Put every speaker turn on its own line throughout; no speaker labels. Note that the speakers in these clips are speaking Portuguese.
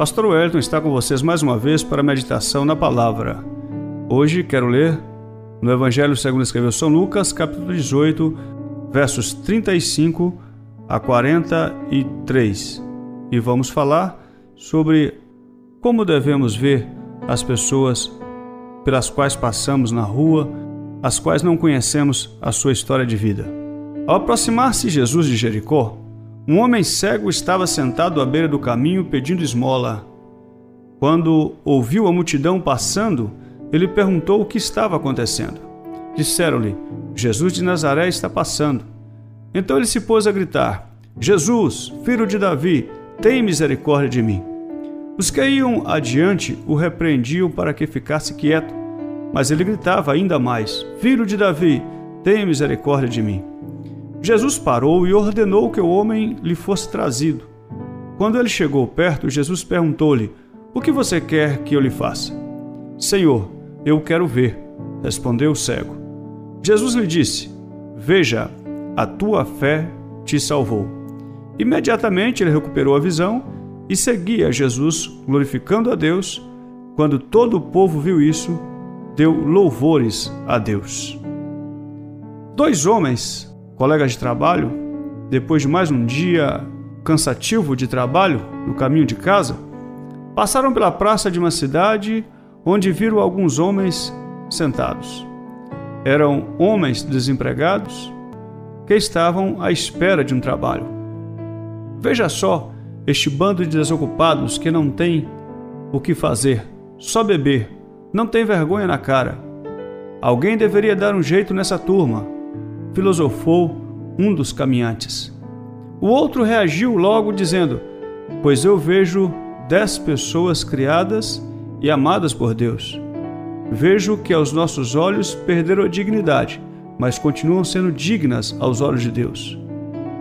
Pastor Wellington está com vocês mais uma vez para a meditação na palavra. Hoje quero ler no Evangelho segundo escreveu São Lucas, capítulo 18, versos 35 a 43. E vamos falar sobre como devemos ver as pessoas pelas quais passamos na rua, as quais não conhecemos a sua história de vida. Ao aproximar-se Jesus de Jericó, um homem cego estava sentado à beira do caminho pedindo esmola. Quando ouviu a multidão passando, ele perguntou o que estava acontecendo. Disseram-lhe: Jesus de Nazaré está passando. Então ele se pôs a gritar: Jesus, filho de Davi, tem misericórdia de mim. Os que iam adiante o repreendiam para que ficasse quieto, mas ele gritava ainda mais: Filho de Davi, tenha misericórdia de mim. Jesus parou e ordenou que o homem lhe fosse trazido. Quando ele chegou perto, Jesus perguntou-lhe: O que você quer que eu lhe faça? Senhor, eu quero ver, respondeu o cego. Jesus lhe disse: Veja, a tua fé te salvou. Imediatamente ele recuperou a visão e seguia Jesus, glorificando a Deus. Quando todo o povo viu isso, deu louvores a Deus. Dois homens, colegas de trabalho, depois de mais um dia cansativo de trabalho no caminho de casa, passaram pela praça de uma cidade onde viram alguns homens sentados. Eram homens desempregados que estavam à espera de um trabalho. Veja só este bando de desocupados que não tem o que fazer, só beber, não tem vergonha na cara. Alguém deveria dar um jeito nessa turma, filosofou um dos caminhantes. O outro reagiu logo dizendo: Pois eu vejo dez pessoas criadas e amadas por Deus. Vejo que aos nossos olhos perderam a dignidade, mas continuam sendo dignas aos olhos de Deus.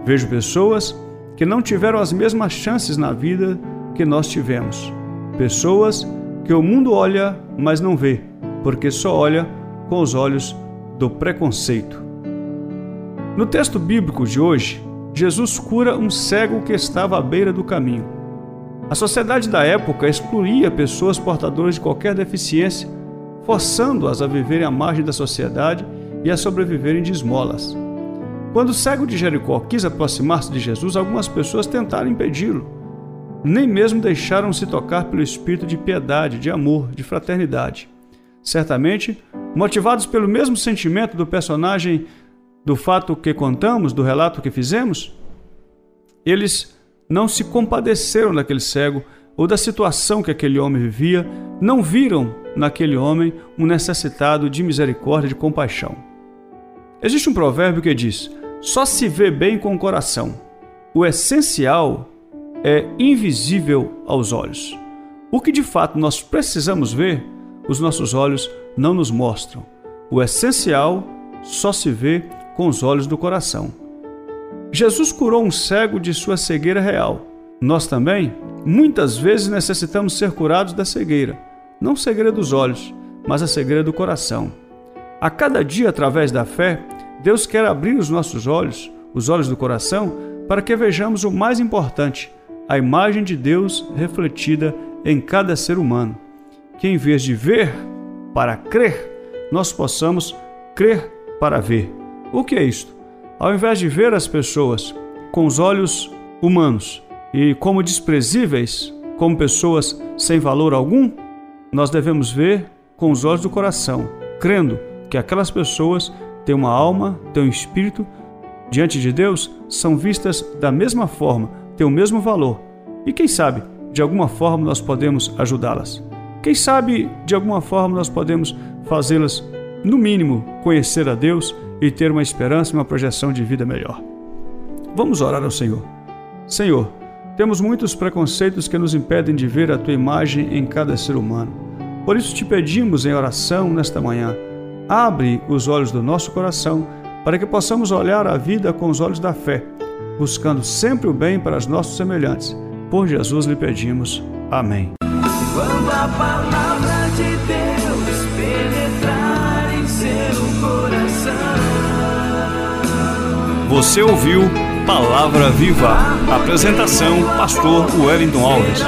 Vejo pessoas que não tiveram as mesmas chances na vida que nós tivemos. Pessoas que o mundo olha, mas não vê, porque só olha com os olhos do preconceito. No texto bíblico de hoje, Jesus cura um cego que estava à beira do caminho. A sociedade da época excluía pessoas portadoras de qualquer deficiência forçando-as a viverem à margem da sociedade e a sobreviverem de esmolas. Quando o cego de Jericó quis aproximar-se de Jesus, algumas pessoas tentaram impedi-lo. Nem mesmo deixaram-se tocar pelo espírito de piedade, de amor, de fraternidade. Certamente, motivados pelo mesmo sentimento do personagem do fato que contamos, do relato que fizemos, eles não se compadeceram daquele cego ou da situação que aquele homem vivia, não viram naquele homem um necessitado de misericórdia, de compaixão. Existe um provérbio que diz: só se vê bem com o coração. O essencial é invisível aos olhos. O que de fato nós precisamos ver, os nossos olhos não nos mostram. O essencial só se vê com os olhos do coração. Jesus curou um cego de sua cegueira real. Nós também, muitas vezes, necessitamos ser curados da cegueira não cegueira dos olhos, mas a cegueira do coração. A cada dia, através da fé, Deus quer abrir os nossos olhos, os olhos do coração, para que vejamos o mais importante, a imagem de Deus refletida em cada ser humano. Que em vez de ver para crer, nós possamos crer para ver. O que é isto? Ao invés de ver as pessoas com os olhos humanos e como desprezíveis, como pessoas sem valor algum, nós devemos ver com os olhos do coração, crendo que aquelas pessoas têm uma alma, têm um espírito, diante de Deus são vistas da mesma forma, têm o mesmo valor. E quem sabe, de alguma forma nós podemos ajudá-las. Quem sabe, de alguma forma nós podemos fazê-las, no mínimo, conhecer a Deus e ter uma esperança e uma projeção de vida melhor. Vamos orar ao Senhor. Senhor, temos muitos preconceitos que nos impedem de ver a tua imagem em cada ser humano. Por isso te pedimos em oração nesta manhã, abre os olhos do nosso coração para que possamos olhar a vida com os olhos da fé, buscando sempre o bem para os nossos semelhantes. Por Jesus lhe pedimos. Amém.
Quando a palavra de Deus
Você ouviu Palavra Viva. Apresentação: Pastor Wellington Alves.